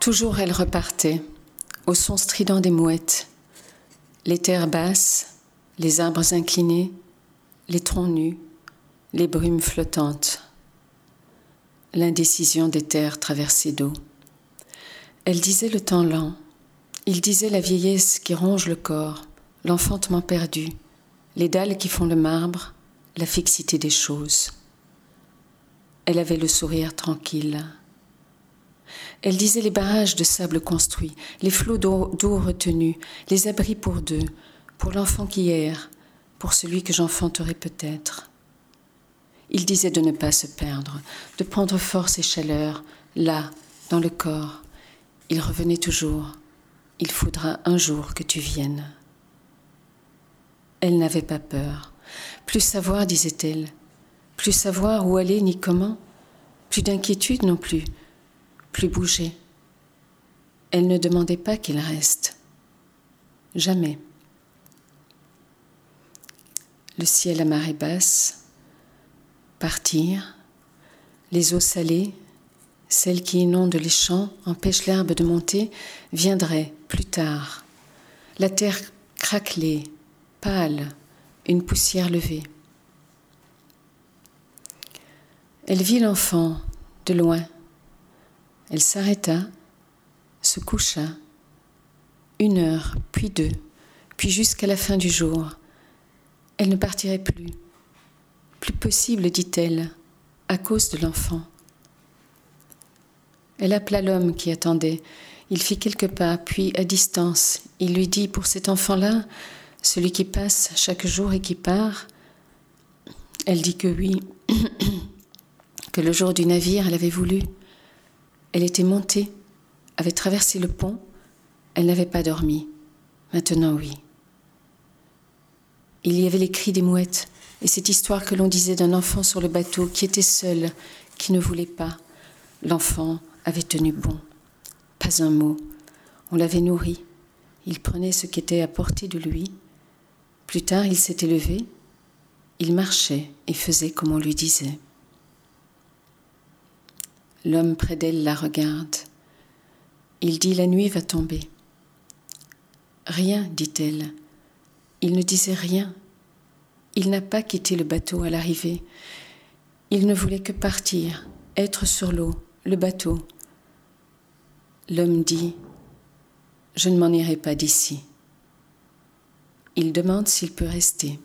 Toujours elle repartait, au son strident des mouettes, les terres basses, les arbres inclinés, les troncs nus, les brumes flottantes, l'indécision des terres traversées d'eau. Elle disait le temps lent, il disait la vieillesse qui ronge le corps, l'enfantement perdu, les dalles qui font le marbre, la fixité des choses. Elle avait le sourire tranquille. Elle disait les barrages de sable construits, les flots d'eau retenus, les abris pour deux, pour l'enfant qui erre, pour celui que j'enfanterai peut-être. Il disait de ne pas se perdre, de prendre force et chaleur, là, dans le corps. Il revenait toujours. Il faudra un jour que tu viennes. Elle n'avait pas peur. Plus savoir, disait-elle, plus savoir où aller ni comment, plus d'inquiétude non plus, plus bouger. Elle ne demandait pas qu'il reste. Jamais. Le ciel à marée basse, partir, les eaux salées, celles qui inondent les champs, empêchent l'herbe de monter, viendraient plus tard. La terre craquelée, pâle, une poussière levée. Elle vit l'enfant de loin. Elle s'arrêta, se coucha, une heure, puis deux, puis jusqu'à la fin du jour. Elle ne partirait plus. Plus possible, dit-elle, à cause de l'enfant. Elle appela l'homme qui attendait. Il fit quelques pas, puis à distance, il lui dit, pour cet enfant-là, celui qui passe chaque jour et qui part, elle dit que oui, que le jour du navire, elle avait voulu. Elle était montée, avait traversé le pont, elle n'avait pas dormi. Maintenant, oui. Il y avait les cris des mouettes et cette histoire que l'on disait d'un enfant sur le bateau qui était seul, qui ne voulait pas. L'enfant avait tenu bon. Pas un mot. On l'avait nourri. Il prenait ce qui était à portée de lui plus tard, il s'était levé, il marchait et faisait comme on lui disait. L'homme près d'elle la regarde. Il dit La nuit va tomber. Rien, dit-elle. Il ne disait rien. Il n'a pas quitté le bateau à l'arrivée. Il ne voulait que partir, être sur l'eau, le bateau. L'homme dit Je ne m'en irai pas d'ici. Il demande s'il peut rester.